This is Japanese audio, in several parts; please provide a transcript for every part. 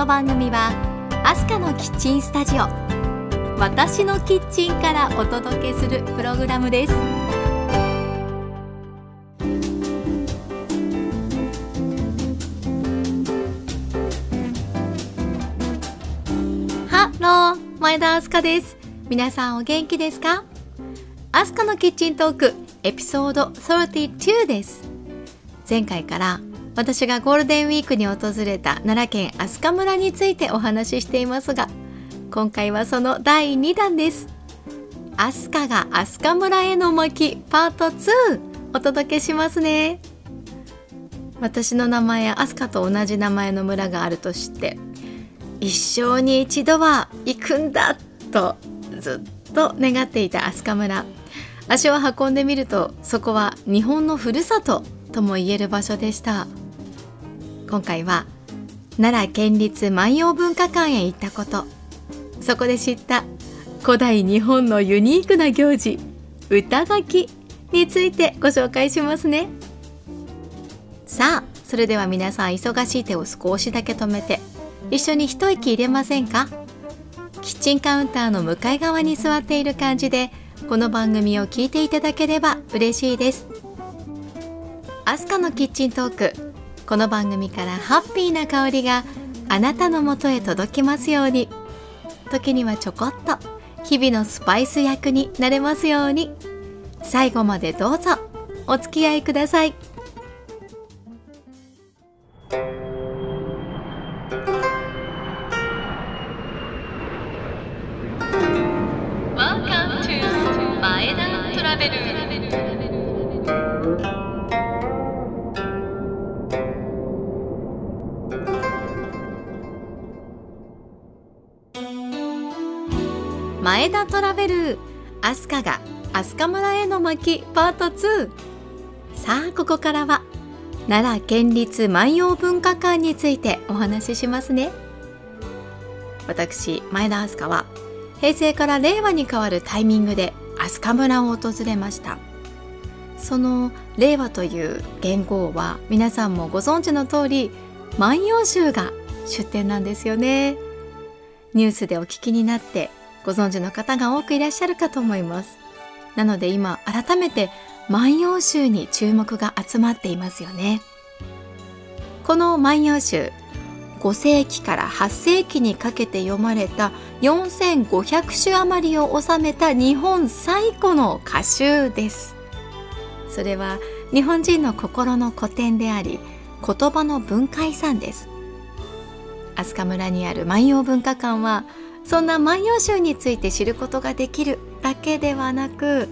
この番組はアスカのキッチンスタジオ。私のキッチンからお届けするプログラムです。ハロー前田アスカです。皆さんお元気ですか？アスカのキッチントークエピソード32です。前回から私がゴールデンウィークに訪れた奈良県飛鳥村についてお話ししていますが今回はその第2弾です。飛鳥が飛鳥村への巻パート2お届けしますね。私の名前や飛鳥と同じ名前の村があると知って一生に一度は行くんだとずっと願っていた飛鳥村。足を運んでみるとそこは日本のふるさととも言える場所でした。今回は奈良県立万葉文化館へ行ったことそこで知った古代日本のユニークな行事歌書きについてご紹介しますね。さあそれでは皆さん忙しい手を少しだけ止めて一緒に一息入れませんか？キッチンカウンターの向かい側に座っている感じでこの番組を聞いていただければ嬉しいです。アスカのキッチントーク。この番組からハッピーな香りがあなたのもとへ届きますように。時にはちょこっと日々のスパイス役になれますように。最後までどうぞお付き合いください。前田トラベル飛鳥が飛鳥村への巻パート2さあここからは奈良県立万葉文化館についてお話ししますね。私前田飛鳥は平成から令和に変わるタイミングで飛鳥村を訪れました。その令和という元号は皆さんもご存知の通り万葉集が出展なんですよね。ニュースでお聞きになってご存知の方が多くいらっしゃるかと思います。なので今改めて万葉集に注目が集まっていますよね。この万葉集5世紀から8世紀にかけて読まれた4500首余りを収めた日本最古の歌集です。それは日本人の心の古典であり言葉の文化遺産です。飛鳥村にある万葉文化館はそんな万葉集について知ることができるだけではなく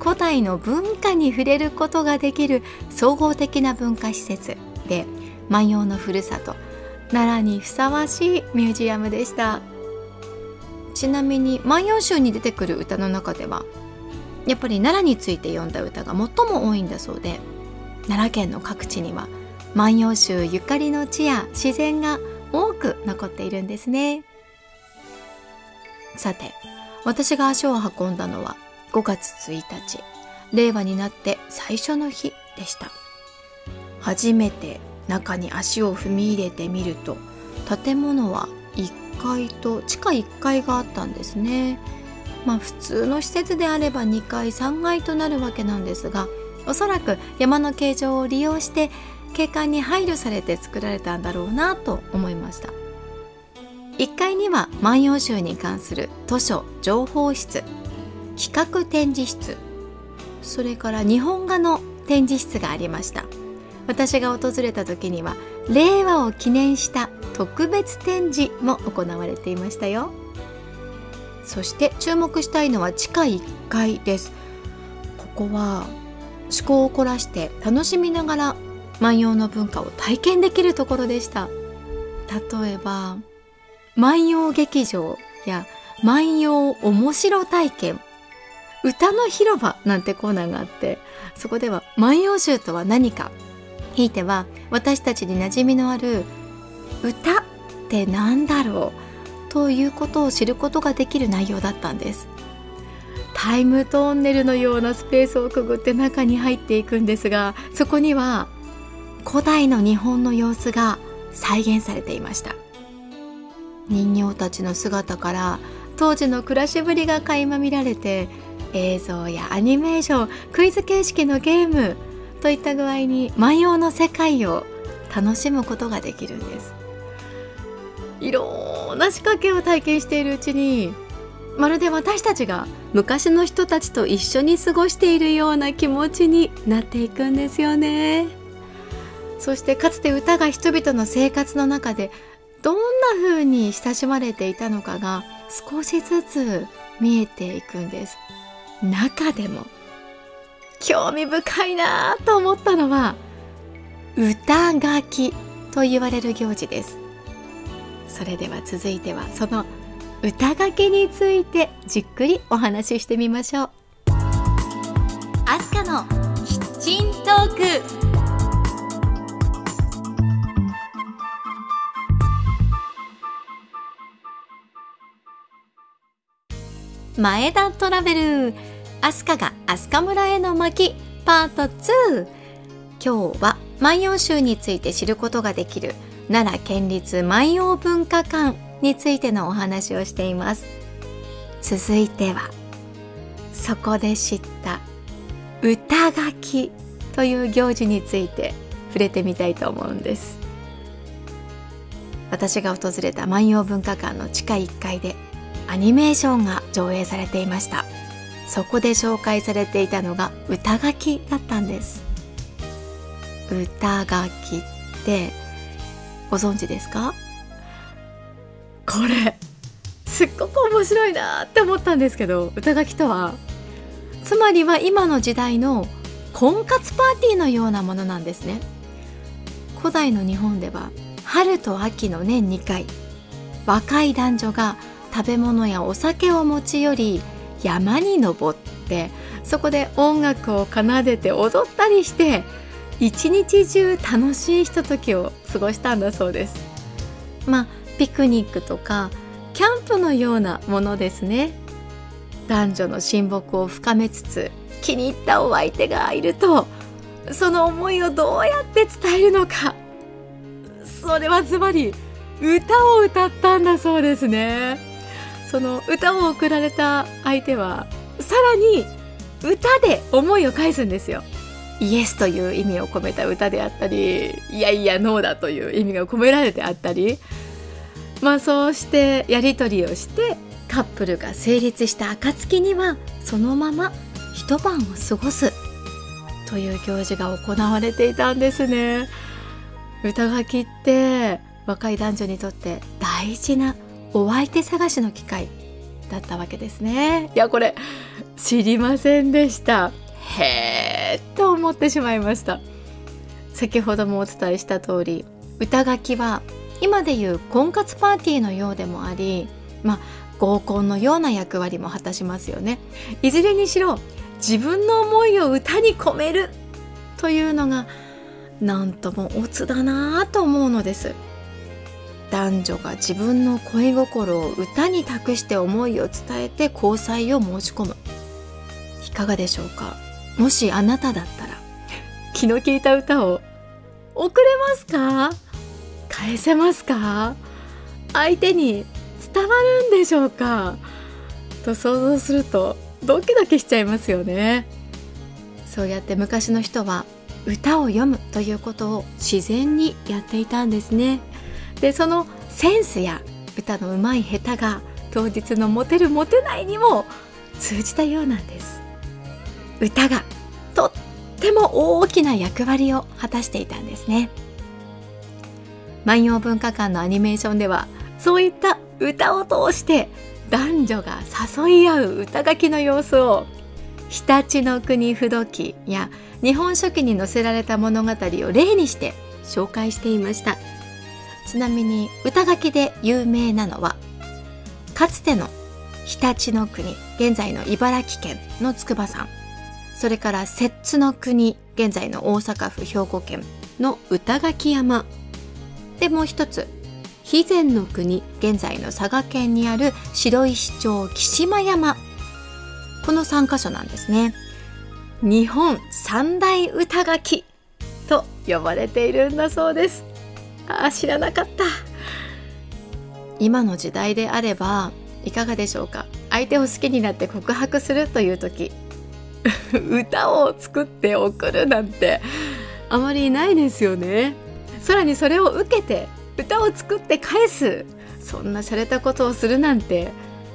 古代の文化に触れることができる総合的な文化施設で万葉のふるさと奈良にふさわしいミュージアムでした。ちなみに万葉集に出てくる歌の中ではやっぱり奈良について読んだ歌が最も多いんだそうで奈良県の各地には万葉集ゆかりの地や自然が多く残っているんですね。さて私が足を運んだのは5月1日令和になって最初の日でした。初めて中に足を踏み入れてみると建物は1階と地下1階があったんですね。まあ普通の施設であれば2階3階となるわけなんですがおそらく山の形状を利用して景観に配慮されて作られたんだろうなと思いました。1階には万葉集に関する図書情報室。企画展示室。それから日本画の展示室がありました。私が訪れた時には令和を記念した特別展示も行われていましたよ。そして注目したいのは地下1階です。ここは思考を凝らして楽しみながら万葉の文化を体験できるところでした。例えば万葉劇場や万葉面白体験。歌の広場なんてコーナーがあってそこでは万葉集とは何か。ひいては私たちに馴染みのある歌って何だろうということを知ることができる内容だったんです。タイムトンネルのようなスペースをくぐって中に入っていくんですがそこには古代の日本の様子が再現されていました。人形たちの姿から当時の暮らしぶりが垣間見られて映像やアニメーションクイズ形式のゲームといった具合に万葉の世界を楽しむことができるんです。いろんな仕掛けを体験しているうちにまるで私たちが昔の人たちと一緒に過ごしているような気持ちになっていくんですよね。そしてかつて歌が人々の生活の中でどんな風に親しまれていたのかが少しずつ見えていくんです。中でも興味深いなと思ったのは歌書きと言われる行事です。それでは続いてはその歌書きについてじっくりお話ししてみましょう。アスカのキッチントーク。前田トラベル。アスカが飛鳥村への巻。パート2今日は万葉集について知ることができる。奈良県立万葉文化館についてのお話をしています。続いてはそこで知った。歌書きという行事について触れてみたいと思うんです。私が訪れた万葉文化館の地下1階でアニメーションが上映されていました。そこで紹介されていたのが歌書きだったんです。歌書きってご存知ですか？これすっごく面白いなって思ったんですけど歌書きとはつまりは今の時代の婚活パーティーのようなものなんですね。古代の日本では春と秋の年2回若い男女が食べ物やお酒を持ち寄り山に登ってそこで音楽を奏でて踊ったりして一日中楽しいひとときを過ごしたんだそうです。まあピクニックとかキャンプのようなものですね。男女の親睦を深めつつ気に入ったお相手がいるとその思いをどうやって伝えるのか。それはズバリ歌を歌ったんだそうですね。その歌を送られた相手はさらに歌で思いを返すんですよ。イエスという意味を込めた歌であったりいやいやノーだという意味が込められてあったりまあそうしてやり取りをしてカップルが成立した暁にはそのまま一晩を過ごすという行事が行われていたんですね。歌書きって若い男女にとって大事なお相手探しの機会だったわけですね。いやこれ知りませんでした。へえと思ってしまいました。先ほどもお伝えした通り歌書きは今でいう婚活パーティーのようでもありまあ合コンのような役割も果たしますよね。いずれにしろ自分の思いを歌に込めるというのがなんともオツだなぁと思うのです。男女が自分の恋心を歌に託して思いを伝えて交際を申し込む。いかがでしょうか？もしあなただったら気の利いた歌を送れますか？返せますか？相手に伝わるんでしょうか？と想像するとドキドキしちゃいますよね。そうやって昔の人は歌を読むということを自然にやっていたんですね。でそのセンスや歌のうまい下手が当日のモテるモテないにも通じたようなんです。歌がとっても大きな役割を果たしていたんですね。万葉文化館のアニメーションではそういった歌を通して男女が誘い合う歌書きの様子を常陸の国不土記や日本書紀に載せられた物語を例にして紹介していました。ちなみに歌書きで有名なのはかつての常陸の国現在の茨城県の筑波山。それから摂津の国現在の大阪府兵庫県の歌垣山。でもう一つ肥前の国現在の佐賀県にある白石町木島山。この3カ所なんですね。日本三大歌書きと呼ばれているんだそうです。ああ知らなかった。今の時代であればいかがでしょうか？相手を好きになって告白するという時。歌を作って送るなんてあまりないですよね。さらにそれを受けて歌を作って返す。そんな洒落たことをするなんて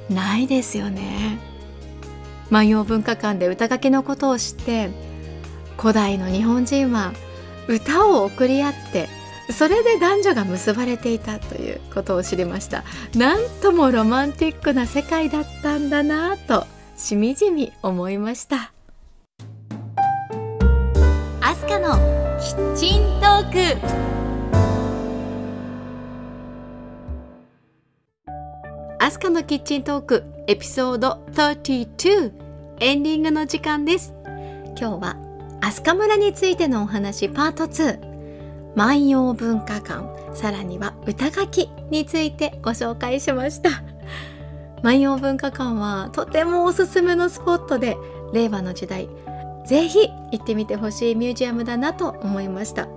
ないですよね。万葉文化館で歌書きのことを知って古代の日本人は歌を送り合ってそれで男女が結ばれていたということを知りました。なんともロマンティックな世界だったんだなとしみじみ思いました。アスカのキッチントーク。アスカのキッチントークエピソード32エンディングの時間です。今日は飛鳥村についてのお話パート2万葉文化館さらには歌書きについてご紹介しました。万葉文化館はとてもおすすめのスポットで令和の時代ぜひ行ってみてほしいミュージアムだなと思いました。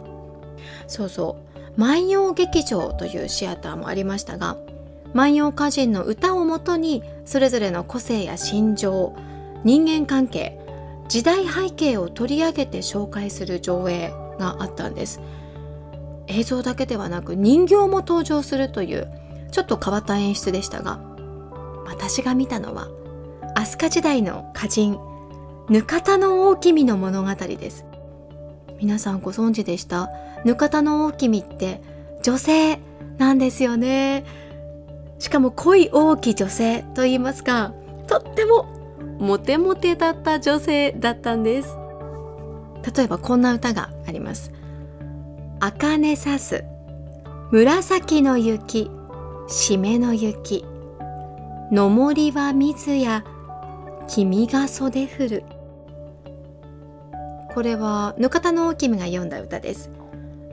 そうそう。万葉劇場というシアターもありましたが万葉歌人の歌をもとにそれぞれの個性や心情人間関係時代背景を取り上げて紹介する上映があったんです。映像だけではなく人形も登場するというちょっと変わった演出でしたが私が見たのは飛鳥時代の歌人額田の大君の物語です。皆さんご存知でした？額田の大君って女性なんですよね。しかも恋大き女性と言いますかとってもモテモテだった女性だったんです。例えばこんな歌があります。茜さす。紫の雪締めの雪。のもりは水や君が袖降る。これは額田の大君が読んだ歌です。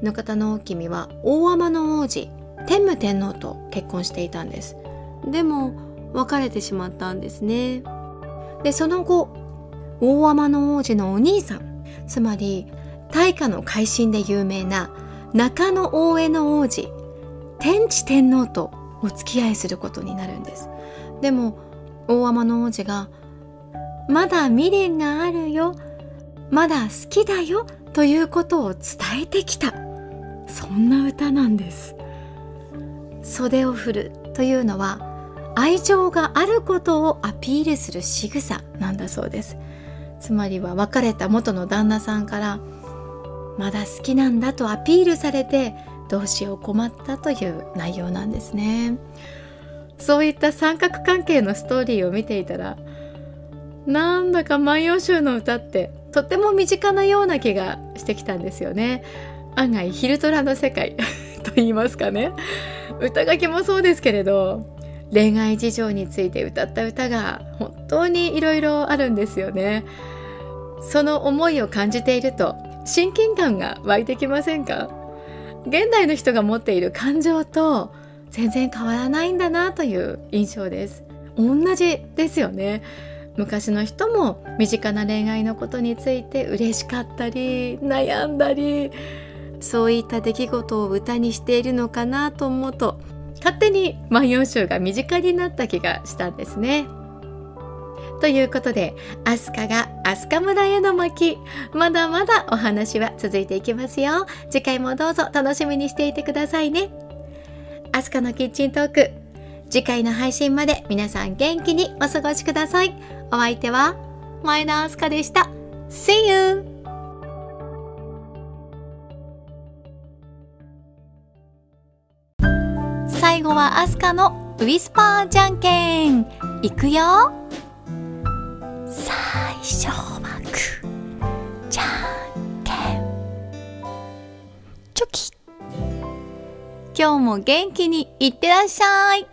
額田の大君は大天の王子天武天皇と結婚していたんです。でも別れてしまったんですね。でその後大天の王子のお兄さんつまり大化の改新で有名な中野大江の王子天智天皇とお付き合いすることになるんです。でも大天の王子が「まだ未練があるよまだ好きだよ」ということを伝えてきた。そんな歌なんです。袖を振るというのは愛情があることをアピールする仕草なんだそうです。つまりは別れた元の旦那さんからまだ好きなんだとアピールされてどうしよう困ったという内容なんですね。そういった三角関係のストーリーを見ていたらなんだか万葉集の歌ってとっても身近なような気がしてきたんですよね。案外ヒルトラの世界 と言いますかね。歌書きもそうですけれど恋愛事情について歌った歌が本当にいろいろあるんですよね。その思いを感じていると親近感が湧いてきませんか？現代の人が持っている感情と全然変わらないんだなという印象です。同じですよね。昔の人も身近な恋愛のことについて嬉しかったり悩んだりそういった出来事を歌にしているのかなと思うと勝手に万葉集が身近になった気がしたんですね。ということで、アスカが飛鳥村への巻、まだまだお話は続いていきますよ。次回もどうぞ楽しみにしていてくださいね。アスカのキッチントーク、次回の配信まで皆さん元気にお過ごしください。お相手は前田アスカでした。See you! 最後はアスカのウィスパーじゃんけんいくよ最初はグーじゃんけん。チョキ。今日も元気にいってらっしゃい。